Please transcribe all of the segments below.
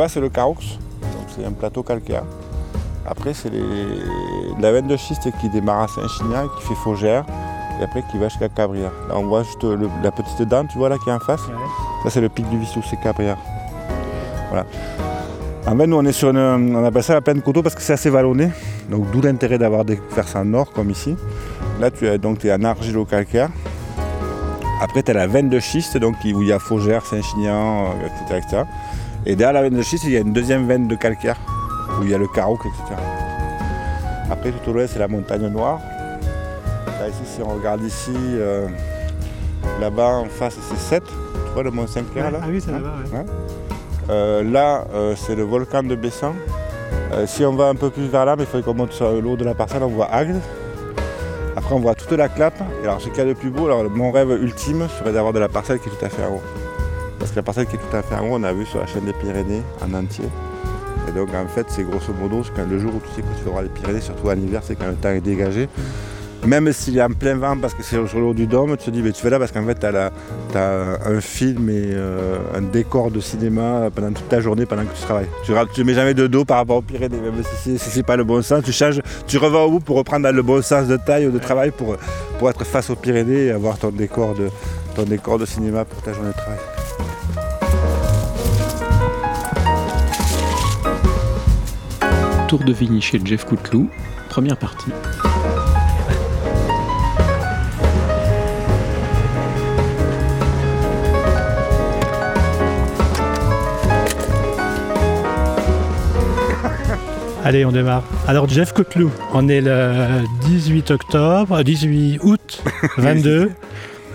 là-bas c'est le Caroux, donc c'est un plateau calcaire. Après c'est la veine de schiste qui démarre à Saint-Chinian, qui fait Faugère, et après qui va jusqu'à Cabrières. Là on voit juste la petite dent, tu vois là qui est en face. Ça c'est le pic du Vissou, c'est Cabrières. Voilà. En fait, nous, on est sur une, on appelle ça la plaine coteau parce que c'est assez vallonné. Donc, d'où l'intérêt d'avoir des ça en nord, comme ici. Là, tu es, donc, es en argilo-calcaire. Après, tu as la veine de schiste, donc, où il y a Faugère, Saint-Chinian, etc., Et derrière la veine de schiste, il y a une deuxième veine de calcaire, où il y a le Carouc, etc. Après, tout au l'ouest, c'est la montagne noire. Là, ici, si on regarde ici, euh, là-bas, en face, c'est 7. Tu vois le Mont Saint-Clair, là Ah oui, c'est là-bas, ouais. Euh, là, euh, c'est le volcan de Bessan. Euh, si on va un peu plus vers là, mais il faut qu'on monte sur l'eau de la parcelle, on voit Agde. Après, on voit toute la clappe. Et alors, ce qu'il y a de plus beau, alors, mon rêve ultime serait d'avoir de la parcelle qui est tout à fait en haut. Parce que la parcelle qui est tout à fait en haut, on a vu sur la chaîne des Pyrénées en entier. Et donc, en fait, c'est grosso modo, quand le jour où tu sais que tu vas voir les Pyrénées, surtout en hiver, c'est quand le temps est dégagé. Même s'il est en plein vent parce que c'est sur le haut du dôme, tu te dis mais tu fais là parce qu'en fait tu as, un film et euh, un décor de cinéma pendant toute ta journée pendant que tu travailles. Tu ne mets jamais de dos par rapport aux Pyrénées, même si ce n'est pas le bon sens, tu changes, tu revends au bout pour reprendre le bon sens de taille ou de travail pour, pour être face aux Pyrénées et avoir ton décor de, ton décor de cinéma pour ta journée de travail. Tour de Vigny chez Jeff Couteloup, première partie. Allez, on démarre. Alors, Jeff Cotelou, on est le 18 octobre, 18 euh, août 22.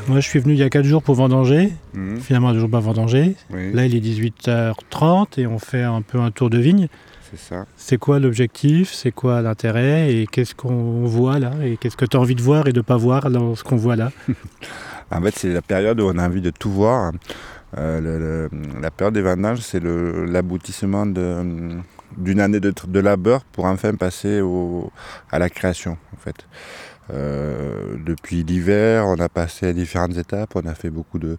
Moi, je suis venu il y a 4 jours pour vendanger. Mhm. Finalement, toujours pas vendanger. Là, il est 18h30 et on fait un peu un tour de vigne. C'est ça. C'est quoi l'objectif? C'est quoi l'intérêt? Et qu'est-ce qu'on voit là? Et qu'est-ce que tu as envie de voir et de ne pas voir dans ce qu'on voit là? En fait, c'est la période où on a envie de tout voir. Euh, la période des vendanges, c'est l'aboutissement d'une année de, labeur pour enfin passer à la création en fait. Euh, depuis l'hiver, on a passé à différentes étapes, on a fait beaucoup de.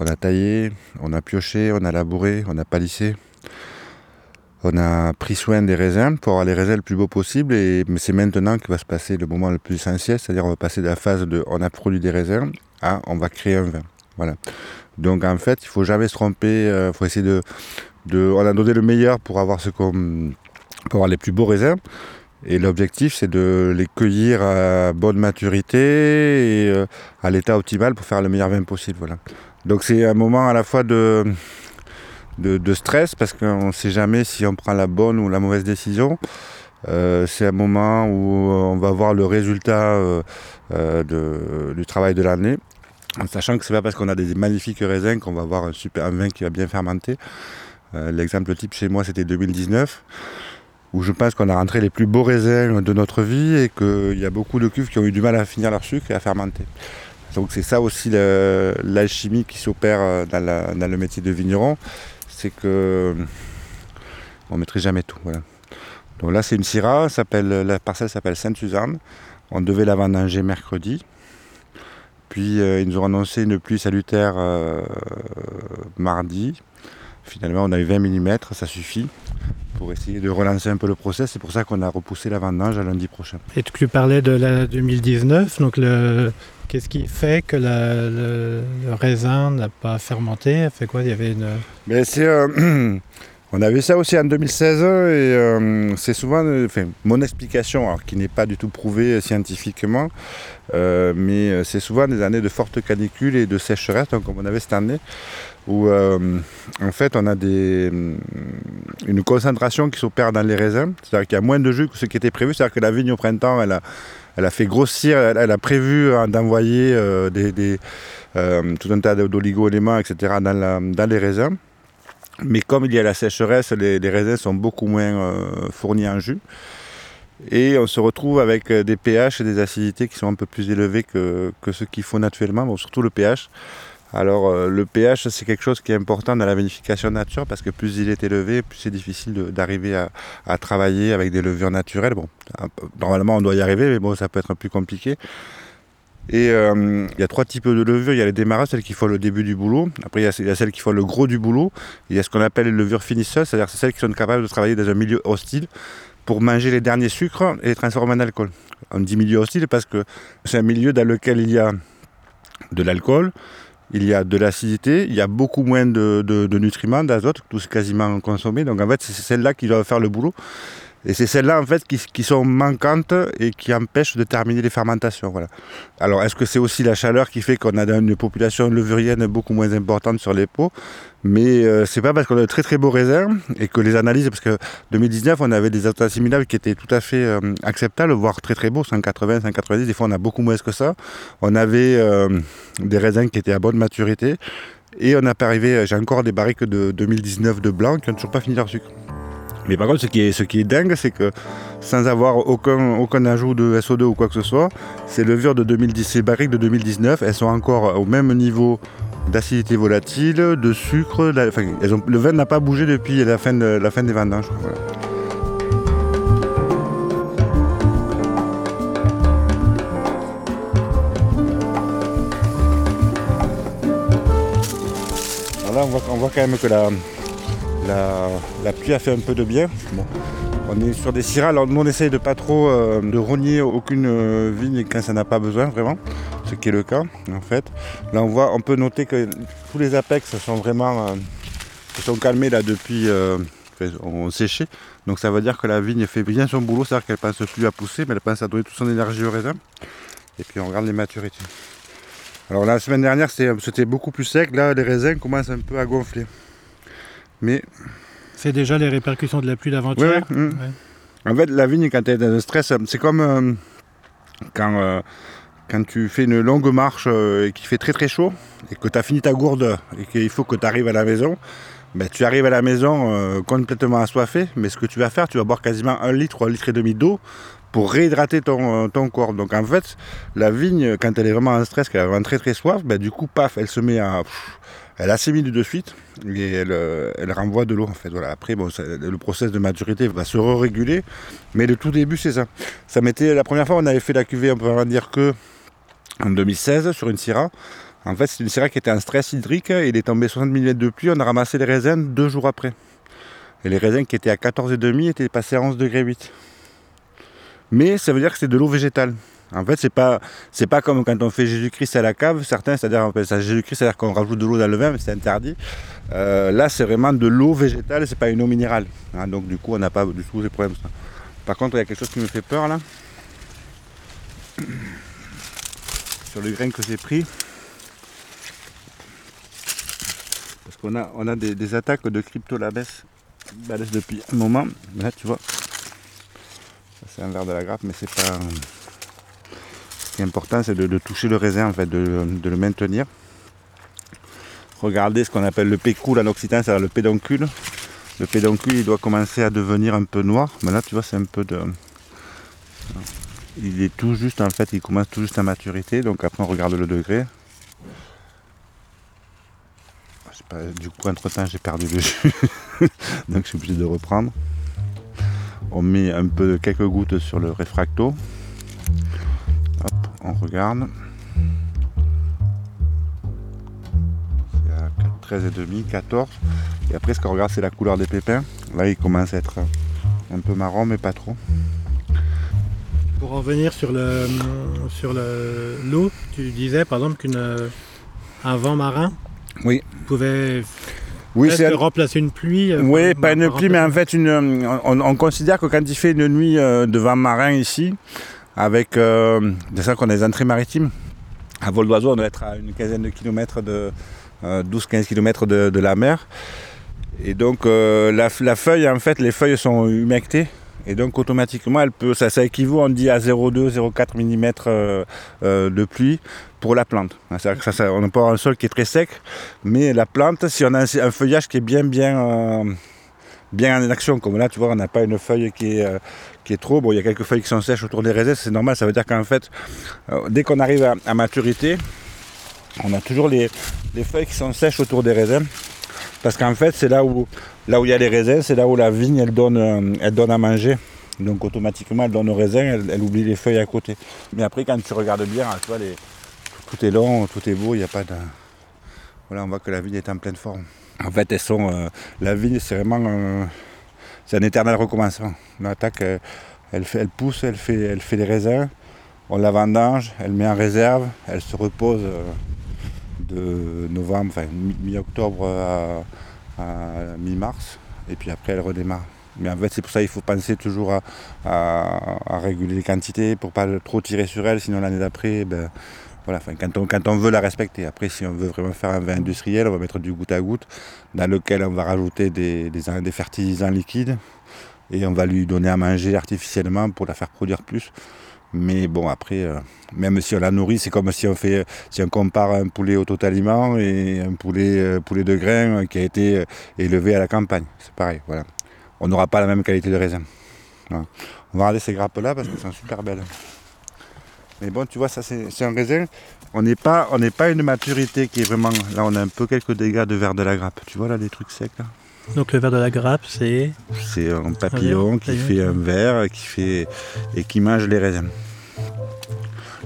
On a taillé, on a pioché, on a labouré, on a palissé. On a pris soin des raisins pour avoir les raisins le plus beau possible, et, c'est maintenant que va se passer le moment le plus essentiel, c'est-à-dire on va passer de la phase de on a produit des raisins à on va créer un vin. Voilà. Donc en fait, il faut jamais se tromper, il euh, faut essayer de, on a donné le meilleur pour avoir ce qu'on, pour avoir les plus beaux raisins. Et l'objectif, c'est de les cueillir à bonne maturité et euh, à l'état optimal pour faire le meilleur vin possible. Voilà. Donc c'est un moment à la fois de, de, stress parce qu'on ne sait jamais si on prend la bonne ou la mauvaise décision. Euh, c'est un moment où on va voir le résultat euh, du travail de l'année. En sachant que ce n'est pas parce qu'on a des magnifiques raisins qu'on va avoir un super vin qui va bien fermenter. Euh, l'exemple type chez moi, c'était 2019, où je pense qu'on a rentré les plus beaux raisins de notre vie et qu'il y a beaucoup de cuves qui ont eu du mal à finir leur sucre et à fermenter. Donc c'est ça aussi l'alchimie qui s'opère euh, dans, le métier de vigneron, c'est que on ne maîtrise jamais tout. Donc là c'est une Syrah, la parcelle s'appelle Sainte-Suzanne. On devait la vendanger mercredi. Puis euh, ils nous ont annoncé une pluie salutaire mardi. Finalement, on a eu 20 mm, ça suffit pour essayer de relancer un peu le process. C'est pour ça qu'on a repoussé la vendange à lundi prochain. Et tu parlais de la 2019, donc qu'est-ce qui fait que le, raisin n'a pas fermenté. Fait avait euh, on a vu ça aussi en 2016 et euh, c'est souvent, mon explication, qui n'est pas du tout prouvée scientifiquement, euh, mais c'est souvent des années de fortes canicules et de sécheresse, comme on avait cette année où euh, en fait on a des, une concentration qui s'opère dans les raisins, c'est-à-dire qu'il y a moins de jus que ce qui était prévu, c'est-à-dire que la vigne au printemps elle a, elle a fait grossir, elle, a prévu hein, d'envoyer euh, euh, tout un tas d'oligo-éléments, etc. Dans, les raisins. Mais comme il y a la sécheresse, les, raisins sont beaucoup moins fournis en jus. Et on se retrouve avec des pH et des acidités qui sont un peu plus élevés que, que ce qu'il faut naturellement, surtout le pH. Alors euh, le pH c'est quelque chose qui est important dans la vinification nature parce que plus il est élevé, plus c'est difficile d'arriver à, travailler avec des levures naturelles. Bon, normalement on doit y arriver, mais bon ça peut être plus compliqué. Et euh, il y a trois types de levures. Il y a les démarreurs, celles qui font le début du boulot. Après, il y, a, celles qui font le gros du boulot. Il y a ce qu'on appelle les levures finisseuses, c'est-à-dire celles qui sont capables de travailler dans un milieu hostile pour manger les derniers sucres et les transformer en alcool. On dit milieu hostile parce que c'est un milieu dans lequel il y a de l'alcool, il y a de l'acidité, il y a beaucoup moins de, nutriments, d'azote, tout c'est quasiment consommé. Donc en fait, c'est celle-là qui doit faire le boulot. Et c'est celles-là en fait qui, sont manquantes et qui empêchent de terminer les fermentations. Voilà. Alors est-ce que c'est aussi la chaleur qui fait qu'on a une population levurienne beaucoup moins importante sur les pots Mais euh, c'est pas parce qu'on a de très très beaux raisins et que les analyses, parce que 2019 on avait des azotes assimilables qui étaient tout à fait euh, acceptables, voire très très beaux, 180, 190, des fois on a beaucoup moins que ça. On avait euh, des raisins qui étaient à bonne maturité. Et on n'a pas arrivé, j'ai encore des barriques de 2019 de blanc qui n'ont toujours pas fini leur sucre. Mais par contre, ce qui est, ce qui est dingue, c'est que sans avoir aucun, aucun ajout de SO2 ou quoi que ce soit, ces levures de 2010, ces barriques de 2019, elles sont encore au même niveau d'acidité volatile, de sucre. le vin n'a pas bougé depuis la fin, la fin des vendanges. Voilà. là, on voit, on voit, quand même que la, la, pluie a fait un peu de bien. On est sur des syrahs, alors nous on essaye de pas trop euh, de rogner aucune euh, vigne quand ça n'a pas besoin vraiment, ce qui est le cas en fait. Là on voit, on peut noter que tous les apex sont vraiment euh, sont calmés là depuis on séché. Donc ça veut dire que la vigne fait bien son boulot, c'est-à-dire qu'elle pense plus à pousser, mais elle pense à donner toute son énergie au raisin. Et puis on regarde les maturités. Alors la semaine dernière c'était beaucoup plus sec, là les raisins commencent un peu à gonfler. Mais. C'est déjà les répercussions de la pluie d'avant-hier. Hum. En fait, la vigne, quand elle est dans un stress, c'est comme euh, quand, euh, quand tu fais une longue marche euh, et qu'il fait très très chaud et que tu as fini ta gourde et qu'il faut que tu arrives à la maison. Ben, tu arrives à la maison complètement assoiffé, mais ce que tu vas faire, tu vas boire quasiment un litre ou un litre et demi d'eau pour réhydrater ton, ton, corps. Donc en fait, la vigne, quand elle est vraiment en stress, qu'elle a vraiment très très soif, ben, du coup, paf, elle se met à elle assimile de suite et elle, euh, elle renvoie de l'eau en fait. Voilà. Après, bon, le process de maturité va se réguler, mais le tout début c'est ça. Ça m'était la première fois on avait fait la cuvée, on peut vraiment dire que en 2016 sur une Syrah. En fait, c'est une Syrah qui était en stress hydrique. Il est tombé 60 mm de pluie. On a ramassé les raisins deux jours après. Et les raisins qui étaient à 14,5 étaient passés à 11 degrés 8. Mais ça veut dire que c'est de l'eau végétale. En fait, c'est pas c'est pas comme quand on fait Jésus-Christ à la cave, certains, c'est-à-dire Jésus-Christ, c'est-à-dire qu'on rajoute de l'eau dans le vin, mais c'est interdit. Euh, là, c'est vraiment de l'eau végétale, c'est pas une eau minérale. Hein. donc du coup, on n'a pas du tout ces problèmes. Par contre, il y a quelque chose qui me fait peur là. Sur le grain que j'ai pris. Parce qu'on a, des, attaques de cryptolabes depuis un moment. Là, tu vois, c'est verre de la grappe, mais c'est pas qui est important, c'est de, toucher le raisin, en fait, de, le maintenir. Regardez ce qu'on appelle le pécule en occitan, c'est-à-dire le pédoncule. Le pédoncule, il doit commencer à devenir un peu noir. Mais là, tu vois, c'est un peu de... Il est tout juste, en fait, il commence tout juste à maturité. Donc après, on regarde le degré. du coup, entre-temps, j'ai perdu le jus. donc je suis obligé de reprendre. On met un peu quelques gouttes sur le réfracto on regarde. C'est à 13,5, 14. Et après, ce qu'on regarde, c'est la couleur des pépins. Là, il commence à être un peu marron, mais pas trop. Pour revenir sur le sur l'eau, tu disais par exemple qu'un vent marin oui. pouvait oui, c'est remplacer une pluie. Euh, oui, pas une pluie, mais en fait, une, on, considère que quand il fait une nuit euh, de vent marin ici, avec euh, ça qu'on a des entrées maritimes. À vol d'oiseau, on doit être à une quinzaine de kilomètres de 12-15 euh, km de, la mer. Et donc euh, la, feuille, en fait, les feuilles sont humectées. Et donc automatiquement, elle peut, ça, équivaut, on dit, à 0,2-0,4 mm de pluie pour la plante. Ça, on n'a pas un sol qui est très sec, mais la plante, si on a un, feuillage qui est bien, bien, bien en action, comme là, tu vois, on n'a pas une feuille qui est, qui est trop. Bon, il y a quelques feuilles qui sont sèches autour des raisins, c'est normal. Ça veut dire qu'en fait, euh, dès qu'on arrive à, maturité, on a toujours les, feuilles qui sont sèches autour des raisins. Parce qu'en fait, c'est là où, là où il y a les raisins, c'est là où la vigne elle donne, euh, à manger Donc automatiquement, elle donne au raisin, elle, oublie les feuilles à côté. Mais après, quand tu regardes bien, tu vois, tout est long, tout est beau, il n'y a pas de... Voilà, on voit que la vigne est en pleine forme. En fait, elles sont... Euh, la vigne, c'est vraiment... c'est un éternel recommencement. Euh, elle, pousse, elle fait, elle fait les raisins, on la vendange, elle met en réserve, elle se repose euh, de novembre, enfin mi-octobre à mi-mars, et puis après elle redémarre. Mais en fait, c'est pour ça qu'il faut penser toujours à, réguler les quantités pour pas trop tirer sur elle, sinon l'année d'après, ben, voilà, quand, on, quand on veut la respecter. Après, si on veut vraiment faire un vin industriel, on va mettre du goutte à goutte, dans lequel on va rajouter des, des, fertilisants liquides et on va lui donner à manger artificiellement pour la faire produire plus. Mais bon, après, euh, même si on la nourrit, c'est comme si on fait, si on compare un poulet au totaliment et un poulet, euh, poulet de grain qui a été euh, élevé à la campagne. C'est pareil, voilà on n'aura pas la même qualité de raisin. On va regarder ces grappes-là parce qu'elles sont super belles. Mais bon, tu vois, ça c'est un raisin. On n'est pas, on pas une maturité qui est vraiment. Là, on a un peu quelques dégâts de verre de la grappe. Tu vois là, des trucs secs là? Donc le verre de la grappe, c'est. C'est un papillon qui fait un verre, qui fait et qui mange les raisins.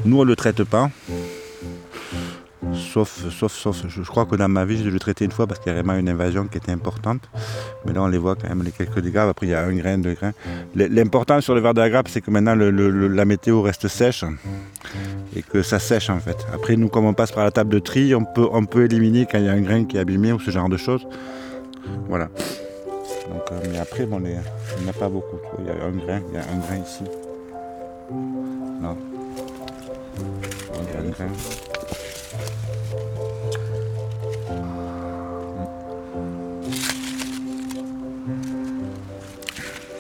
Nous, on ne le traite pas. Sauf, sauf, sauf, je, crois que dans ma vie, je l'ai traité une fois parce qu'il y a vraiment une invasion qui était importante. Mais là, on les voit quand même, les quelques dégâts. Après, il y a un grain, deux grains. L'important sur le verre de la grappe, c'est que maintenant, la météo reste sèche et que ça sèche en fait. Après, nous, comme on passe par la table de tri, on peut, on peut éliminer quand il y a un grain qui est abîmé ou ce genre de choses. Voilà. Donc, euh, mais après, bon, il n'y en a pas beaucoup. Il y a un grain, il y a un grain ici. Non. Il y a un grain.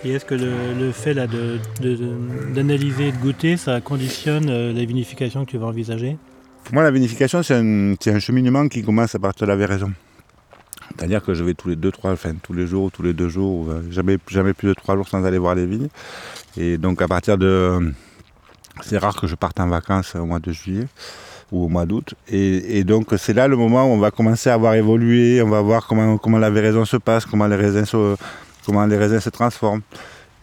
Et est-ce que le, fait là, d'analyser et de goûter, ça conditionne euh, la vinification que tu vas envisager? Pour moi, la vinification, c'est un, cheminement qui commence à partir de la raison. C'est-à-dire que je vais tous les deux, trois, tous les jours ou tous les deux jours, euh, jamais, jamais plus de trois jours sans aller voir les vignes. Et donc à partir de... C'est rare que je parte en vacances au mois de juillet ou au mois d'août. Et, donc c'est là le moment où on va commencer à voir évoluer, on va voir comment, comment la véraison se passe, comment les raisins se, comment les raisins se transforment.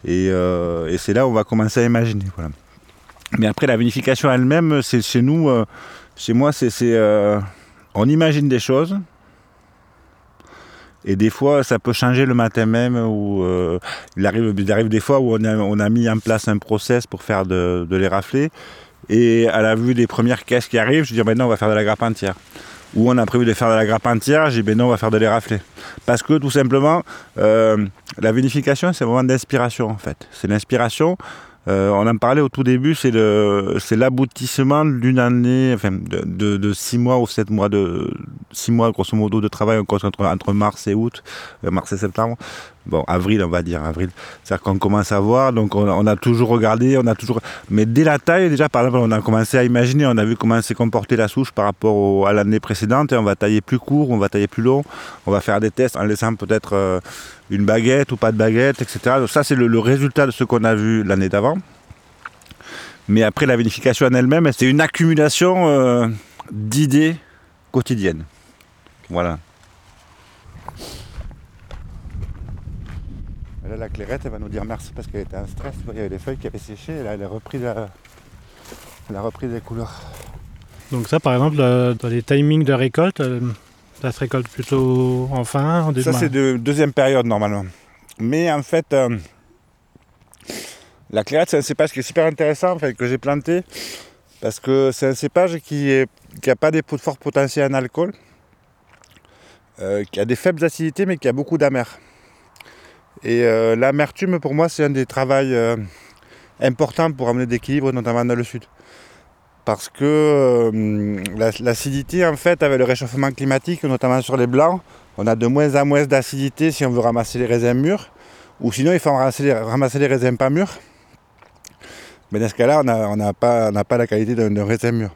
Euh, et, c'est là où on va commencer à imaginer. Mais après, la vinification elle-même, c'est chez nous, euh, chez moi, c'est, euh, on imagine des choses. Et des fois, ça peut changer le matin même. Ou il, arrive, il arrive des fois où on a, mis en place un process pour faire de, les rafler. Et à la vue des premières caisses qui arrivent, je dis maintenant on va faire de la grappe entière où on a prévu de faire de la grappe entière, j'ai dit ben non, on va faire de les rafler. Parce que tout simplement, euh, la vinification, c'est un moment d'inspiration en fait. C'est l'inspiration. Euh, on en parlait au tout début, c'est l'aboutissement d'une année, enfin de, de, six mois ou sept mois de six mois grosso modo de travail entre, entre mars et août, euh, mars et septembre, bon, avril, on va dire, avril. C'est-à-dire qu'on commence à voir, donc on, a toujours regardé, on a toujours. Mais dès la taille, déjà, par exemple, on a commencé à imaginer, on a vu comment s'est comportée la souche par rapport à l'année précédente, et on va tailler plus court, on va tailler plus long, on va faire des tests en laissant peut-être euh, une baguette ou pas de baguette, etc. ça, c'est le, résultat de ce qu'on a vu l'année d'avant. Mais après, la vinification en elle-même, c'est une accumulation euh, d'idées quotidiennes. Voilà. Là, la clairette, elle va nous dire merci parce qu'elle était en stress. Il y avait des feuilles qui avaient séché. Là, elle a repris, la... repris des couleurs. Donc ça, par exemple, dans les timings de récolte, euh, ça se récolte plutôt en fin, en Ça, c'est de deuxième période normalement. Mais en fait, euh, la clairette, c'est un cépage qui est super intéressant, en fait, que j'ai planté. Parce que c'est un cépage qui n'a pas des forts potentiels en alcool, euh, qui a des faibles acidités, mais qui a beaucoup d'amer. Et euh, l'amertume, pour moi, c'est un des travaux importants pour amener d'équilibre, notamment dans le sud. Parce que euh, l'acidité, en fait, avec le réchauffement climatique, notamment sur les blancs, on a de moins en moins d'acidité si on veut ramasser les raisins mûrs. Ou sinon, il faut ramasser les, ramasser les raisins pas mûrs. Mais dans ce cas-là, on n'a pas, la qualité d'un raisin mûr.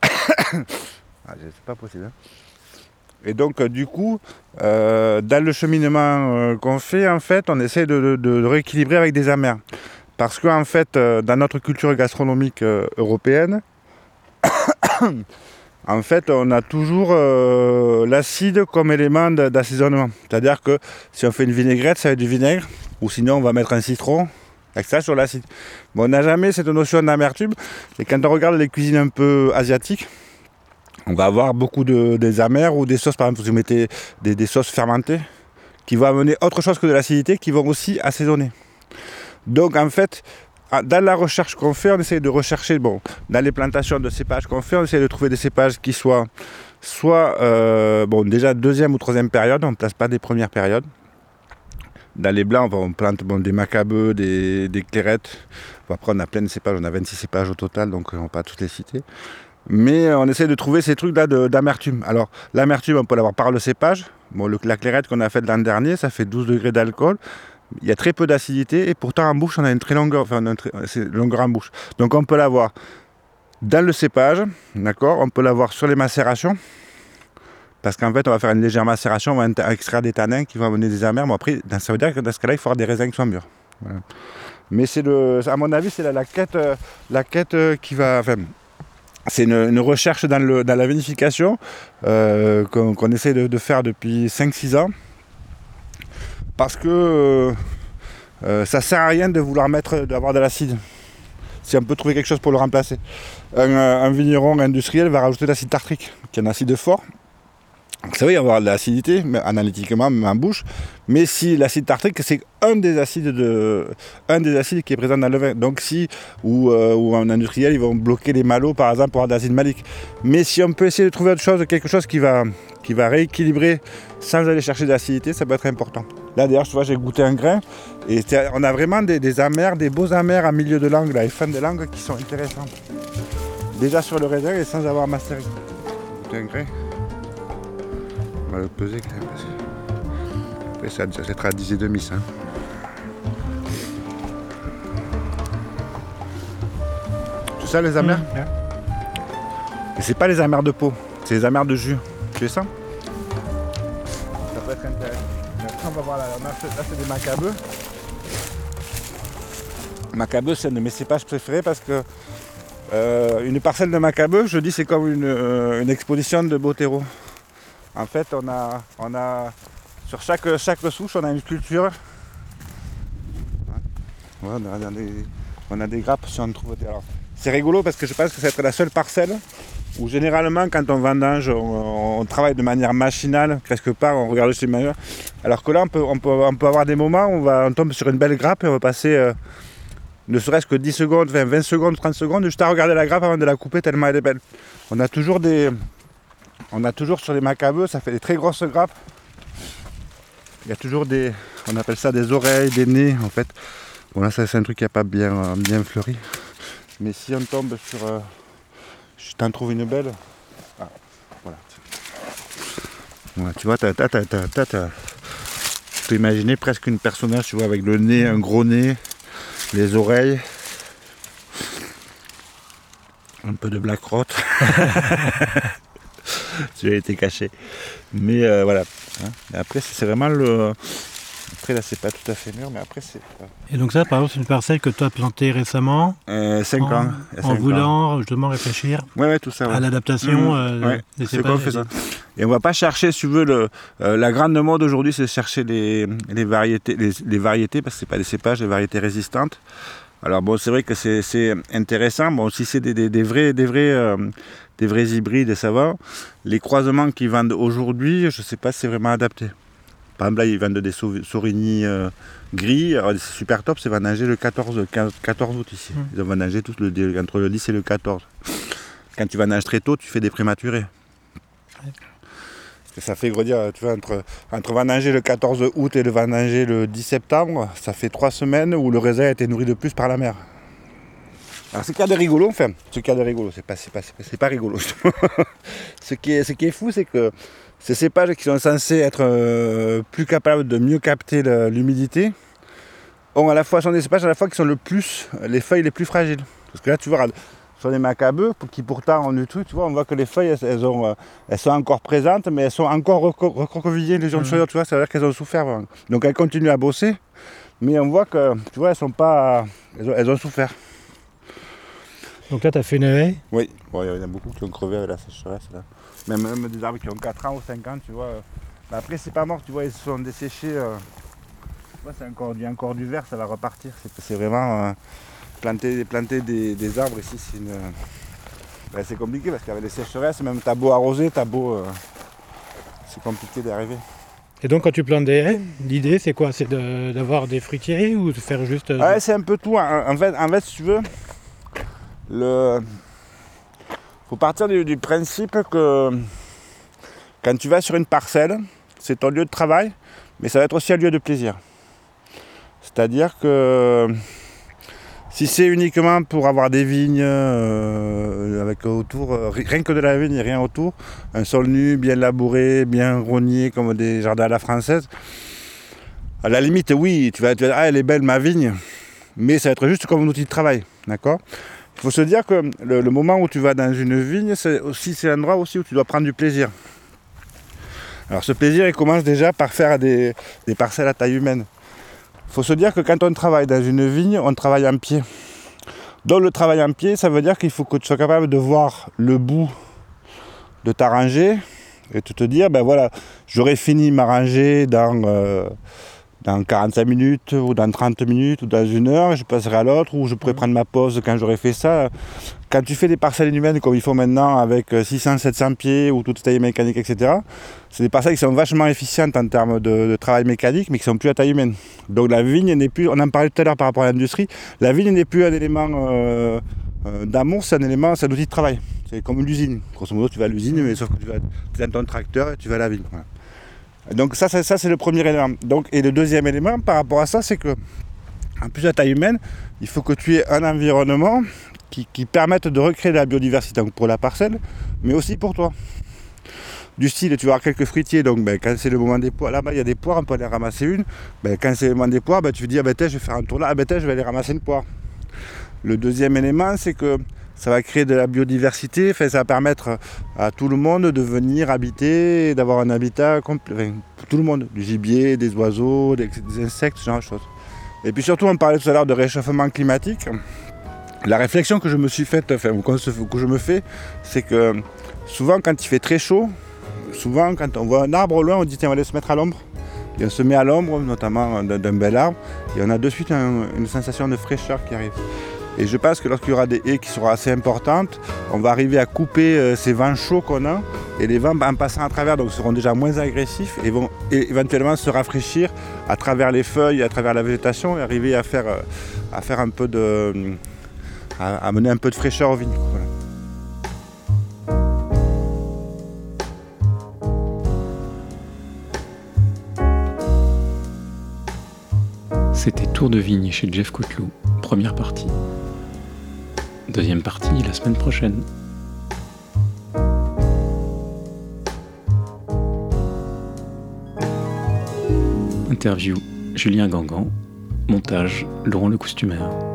ah, c'est pas possible. Hein. Et donc, euh, du coup, euh, dans le cheminement qu'on fait, en fait, on essaie de, rééquilibrer avec des amers. Parce qu'en fait, dans notre culture gastronomique européenne, en fait, on a toujours euh, l'acide comme élément d'assaisonnement. C'est-à-dire que si on fait une vinaigrette, ça va être du vinaigre, ou sinon on va mettre un citron, avec ça sur l'acide. on n'a jamais cette notion d'amertume. Et quand on regarde les cuisines un peu asiatiques, on va avoir beaucoup de, des amers ou des sauces, par exemple, vous mettez des, sauces fermentées, qui vont amener autre chose que de l'acidité, qui vont aussi assaisonner. Donc en fait, ah, dans la recherche qu'on fait, on essaie de rechercher, bon, dans les plantations de cépages qu'on fait, on essaie de trouver des cépages qui soient soit, euh, bon, déjà deuxième ou troisième période, on ne place pas des premières périodes. Dans les blancs, on plante bon, des macabeux, des, clairettes. après, on a plein de cépages, on a 26 cépages au total, donc on ne va pas toutes les citer. Mais on essaie de trouver ces trucs-là d'amertume. Alors, l'amertume, on peut l'avoir par le cépage. Bon, la clairette qu'on a faite l'an dernier, ça fait 12 degrés d'alcool. Il y a très peu d'acidité et pourtant en bouche, on a une très longueur, enfin, une longueur en bouche. Donc on peut l'avoir dans le cépage, d'accord? On peut l'avoir sur les macérations. Parce qu'en fait, on va faire une légère macération, on va extraire des tanins qui vont amener des amers. Mais après, ça veut dire que dans ce cas-là, il avoir des raisins qui sont mûrs. Mais c'est à mon avis, c'est la, quête, la quête euh, qui va. Enfin, c'est une, recherche dans, la vinification euh, qu'on, essaie de, faire depuis 5-6 ans parce que euh, euh, ça sert à rien de vouloir mettre d'avoir de l'acide si on peut trouver quelque chose pour le remplacer. Un, un vigneron industriel va rajouter de l'acide tartrique, qui est un acide fort, c'est vrai, il y avoir de l'acidité, analytiquement, même en bouche. Mais si l'acide tartrique, c'est un des acides de, un des acides qui est présent dans le vin. Donc si, ou, euh, ou en industriel, ils vont bloquer les malots, par exemple, pour avoir de l'acide malique. Mais si on peut essayer de trouver autre chose, quelque chose qui va, qui va rééquilibrer sans aller chercher de l'acidité, ça peut être important. Là, d'ailleurs, tu vois, j'ai goûté un grain. Et on a vraiment des, amers, des beaux amers à milieu de langue, là, les fins de langue qui sont intéressants. Déjà sur le raisin et sans avoir masterisé. un grain va le peser quand même. Après, ça, ça sera à 10 et demi, ça. Tout ça, les amers? Mmh, Et c'est pas les amers de peau, c'est les amers de jus. Tu ça Ça peut être intéressant. On va voir là, là c'est des macabeux. Macabeux, c'est un de mes cépages préférés parce que euh, une parcelle de macabeux, je dis, c'est comme une, euh, une exposition de Botero. En fait, on a, on a sur chaque, chaque souche, on a une culture. on, a des, grappes si on trouve. c'est rigolo parce que je pense que c'est la seule parcelle où généralement, quand on vendange, on, travaille de manière machinale, quelque part, on regarde chez le Alors que là, on peut, on peut, on peut avoir des moments où on, va, on tombe sur une belle grappe et on va passer euh, ne serait-ce que 10 secondes, 20, 20 secondes, 30 secondes, juste à regarder la grappe avant de la couper tellement elle est belle. On a toujours des, on a toujours sur les macabeux, ça fait des très grosses grappes. Il y a toujours des, on appelle ça des oreilles, des nez en fait. Bon là c'est un truc qui n'a pas bien, bien fleuri. Mais si on tombe sur, euh, je t'en trouve une belle. Ah, voilà. Tu vois, tu peux imaginer presque une personnage, tu vois, avec le nez, un gros nez, les oreilles, un peu de black rot. tu as été caché. Mais euh, voilà. Hein. Après, c'est vraiment le. Après, là, c'est pas tout à fait mûr, mais après, c'est. Et donc, ça, par exemple, c'est une parcelle que tu as plantée récemment 5 euh, ans. En voulant justement réfléchir ouais, tout ça, à l'adaptation mmh. euh, des cépages. Fait ça. Et on va pas chercher, si tu veux, le, la grande mode aujourd'hui, c'est chercher les, les variétés, les, variétés, parce que c'est pas des cépages, des variétés résistantes. Alors bon, c'est vrai que c'est intéressant. Bon, si c'est des, des, vrais, des vrais des vrais hybrides, ça va. Les croisements qu'ils vendent aujourd'hui, je ne sais pas si c'est vraiment adapté. Par exemple, là, ils vendent des Sorini euh, gris. c'est super top, c'est vendanger le 14, 14 août ici. Mmh. Ils ont vendangé tous le, entre le 10 et le 14. Quand tu vendanges très tôt, tu fais des prématurés. ça fait gros dire, tu vois, entre, entre vendanger le 14 août et le vendanger le 10 septembre, ça fait trois semaines où le raisin a été nourri de plus par la mer. Alors c'est cas de rigolo, enfin, ce cas de rigolo, c'est pas, pas, pas rigolo. ce, qui est, ce qui est fou, c'est que ces cépages qui sont censés être euh, plus capables de mieux capter l'humidité, ont à la fois, sont des cépages à la fois qui sont le plus, les feuilles les plus fragiles. Parce que là, tu vois, sont des macabeux qui pourtant ont du truc, tu vois, on voit que les feuilles, elles, ont, euh, elles sont encore présentes, mais elles sont encore recroquevillées, les de mmh. tu vois, ça veut dire qu'elles ont souffert. Donc elles continuent à bosser, mais on voit que, tu vois, elles sont pas, elles ont souffert. Donc là, tu as fait une haie Oui, il y en a beaucoup qui ont crevé avec la sécheresse. Là. Même, même des arbres qui ont 4 ans ou 5 ans, tu vois. Mais après, c'est pas mort, tu vois, ils se sont desséchés. Euh... c'est encore du, encore du vert, ça va repartir. C'est vraiment euh, planter, planter des, arbres ici, c'est une. Ben, c'est compliqué parce qu'avec les sécheresses, même t'as beau arroser, t'as beau. Euh, c'est compliqué d'arriver. Et donc quand tu plantes des haies, l'idée c'est quoi? C'est d'avoir des fruitiers ou de faire juste... Euh, ouais, c'est un peu tout. En fait, en fait, si tu veux, le... faut partir du, principe que quand tu vas sur une parcelle, c'est ton lieu de travail, mais ça va être aussi un lieu de plaisir. C'est-à-dire que si c'est uniquement pour avoir des vignes euh, avec autour, euh, rien que de la vigne et rien autour, un sol nu, bien labouré, bien rogné comme des jardins à la française, à la limite, oui, tu vas, te dire, ah, elle est belle ma vigne, mais ça va être juste comme un outil de travail, d'accord? Il faut se dire que le, moment où tu vas dans une vigne, c'est aussi c'est l'endroit aussi où tu dois prendre du plaisir. Alors ce plaisir, il commence déjà par faire des parcelles à taille humaine faut se dire que quand on travaille dans une vigne, on travaille en pied. Donc le travail en pied, ça veut dire qu'il faut que tu sois capable de voir le bout de ta rangée et de te dire, ben voilà, j'aurais fini ma rangée dans, euh, dans 45 minutes ou dans 30 minutes ou dans une heure, je passerai à l'autre ou je pourrais prendre ma pause quand j'aurais fait ça. Quand tu fais des parcelles humaines comme il faut maintenant avec 600-700 pieds ou toute taille mécanique, etc., c'est des parcelles qui sont vachement efficientes en termes de, travail mécanique, mais qui sont plus à taille humaine. Donc la vigne n'est plus, on en parlait tout à l'heure par rapport à l'industrie, la vigne n'est plus un élément euh, euh, d'amour, c'est un élément, c'est un outil de travail. C'est comme l'usine. Grosso modo, tu vas à l'usine, mais sauf que tu vas dans ton tracteur et tu vas à la vigne. Donc ça, ça, c'est le premier élément. Donc, et le deuxième élément par rapport à ça, c'est que en plus de la taille humaine, il faut que tu aies un environnement qui, permettent de recréer de la biodiversité pour la parcelle, mais aussi pour toi. Du style, tu vas avoir quelques fruitiers, donc ben, quand c'est le moment des poires, là-bas il y a des poires, on peut aller ramasser une. Ben, quand c'est le moment des poires, ben, tu dis, ah, ben, je vais faire un tour là, ah, ben, je vais aller ramasser une poire. Le deuxième élément, c'est que ça va créer de la biodiversité, ça va permettre à tout le monde de venir habiter, d'avoir un habitat complet, pour tout le monde, du gibier, des oiseaux, des, insectes, ce genre de choses. Et puis surtout, on parlait tout à l'heure de réchauffement climatique. La réflexion que je me suis faite, que je me fais, c'est que souvent quand il fait très chaud, souvent quand on voit un arbre au loin, on dit tiens on va aller se mettre à l'ombre. Et on se met à l'ombre, notamment d'un bel arbre, et on a de suite une sensation de fraîcheur qui arrive. Et je pense que lorsqu'il y aura des haies qui seront assez importantes, on va arriver à couper euh, ces vents chauds qu'on a, et les vents en passant à travers donc, seront déjà moins agressifs et vont éventuellement se rafraîchir à travers les feuilles, à travers la végétation, et arriver à faire, euh, à faire un peu de à, amener un peu de fraîcheur au vignes. C'était Tour de vigne chez Jeff Couteloup, première partie. Deuxième partie la semaine prochaine. Interview Julien Gangan, montage Laurent le Costumaire.